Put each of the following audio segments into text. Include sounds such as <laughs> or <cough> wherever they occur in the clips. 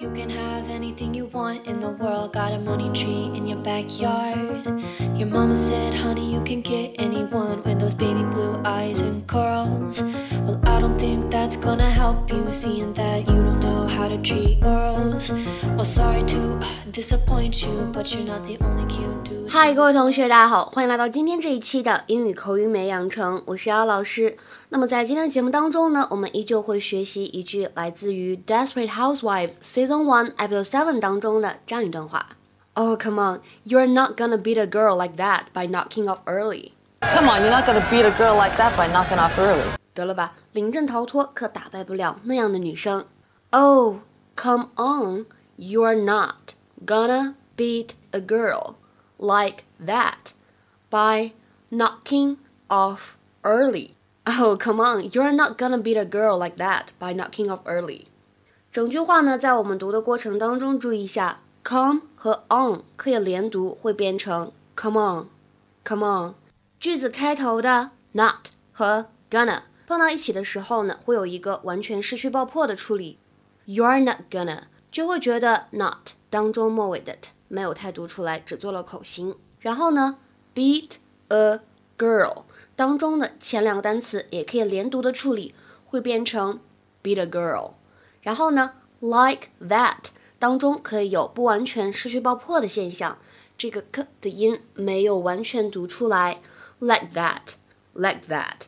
You can have anything you want in the world. Got a money tree in your backyard. Your mama said, honey, you can get anyone with those baby blue eyes and curls. Well, I don't think that's gonna help you, seeing that you don't know how to treat girls. Well, sorry to disappoint you, but you're not the only cute dude. 嗨，各位同学，大家好，欢迎来到今天这一期的英语口语美养成，我是姚老师。那么在今天的节目当中呢，我们依旧会学习一句来自于《Desperate Housewives》Season One Episode Seven 当中的这样一段话：Oh come on, you're not gonna beat a girl like that by knocking off early。 Come on, you're not gonna beat a girl like that by knocking off early. 得了吧，临阵逃脱可打败不了那样的女生。Oh come on, you're not gonna beat a girl like that by knocking off early. Oh, come on, you're not gonna beat a girl like that by knocking off early. 整句话呢，在我们读的过程当中，注意一下，come 和 on 可以连读，会变成 come on，come on。句子开头的 not 和 gonna 碰到一起的时候呢，会有一个完全失去爆破的处理。You're not gonna 就会觉得 not 当中末尾的 t 没有太读出来，只做了口型。然后呢，beat a girl 当中的前两个单词也可以连读的处理，会变成 beat a girl。然后呢，like that 当中可以有不完全失去爆破的现象，这个 k 的音没有完全读出来，like that，like that。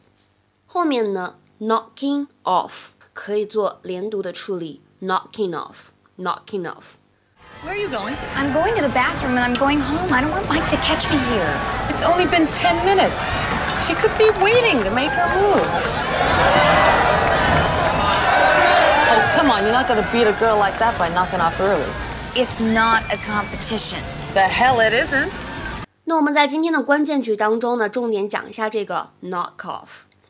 后面呢，knocking off 可以做连读的处理，knocking off，knocking off。 Where are you going? I'm going to the bathroom and I'm going home. I don't want Mike to catch me here. It's only been 10 minutes. She could be waiting to make her move. Oh, come on, you're not gonna beat a girl like that by knocking off early. It's not a competition. The hell it isn't. 那我们在今天的关键句当中呢，重点讲一下这个 knock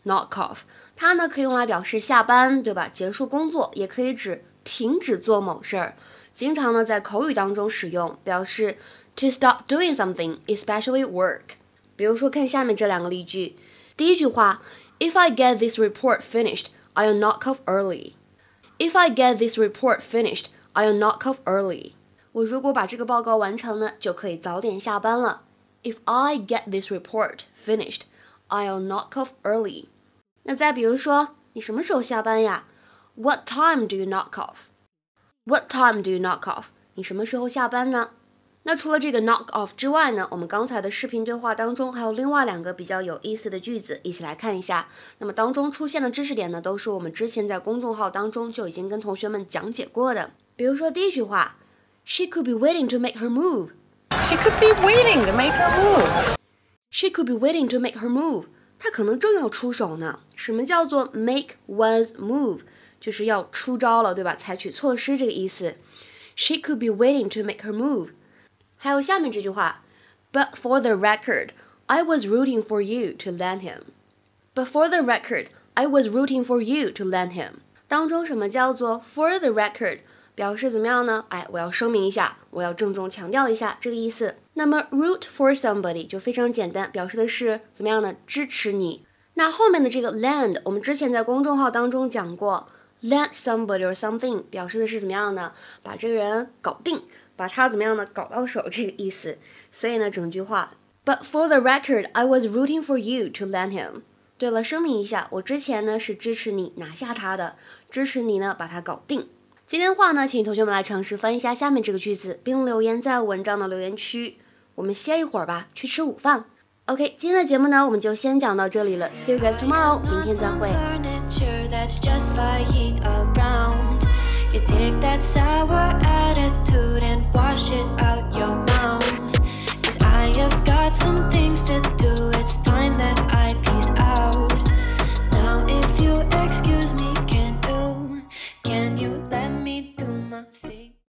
off，knock off，它呢可以用来表示下班，对吧？结束工作，也可以指停止做某事儿。经常呢在口语当中使用，表示 to stop doing something, especially work。比如说看下面这两个例句，第一句话，If I get this report finished, I'll knock off early. If I get this report finished, I'll knock off early. 我如果把这个报告完成呢，就可以早点下班了。If I get this report finished, I'll knock off early. 那再比如说，你什么时候下班呀？What time do you knock off? What time do you knock off? 你什么时候下班呢？那除了这个 knock off 之外呢，我们刚才的视频对话当中还有另外两个比较有意思的句子，一起来看一下。那么当中出现的知识点呢，都是我们之前在公众号当中就已经跟同学们讲解过的。比如说第一句话，She could be waiting to make her move. She could be waiting to make her move. She could be waiting to make her move. 她可能正要出手呢。什么叫做 make one's move？就是要出招了，对吧？采取措施这个意思。She could be waiting to make her move. 还有下面这句话，But for the record, I was rooting for you to land him. But for the record, I was rooting for you to land him. 当中什么叫做 for the record？表示怎么样呢？哎，我要声明一下，我要郑重强调一下这个意思。 那么 root for somebody 就非常简单，表示的是怎么样呢？支持你。那后面的这个 land，我们之前在公众号当中讲过，land somebody or something 表示的是怎么样呢？把这个人搞定，把他怎么样呢？搞到手 <laughs> 这个意思。所以呢，整句话，But for the record, I was rooting for you to land him. 对了，声明一下，我之前呢是支持你拿下他的，支持你呢把他搞定。今天的话呢，请同学们来尝试翻译一下下面这个句子，并留言在文章的留言区。我们歇一会儿吧，去吃午饭。OK，今天的节目呢，我们就先讲到这里了。See you guys tomorrow，明天再会。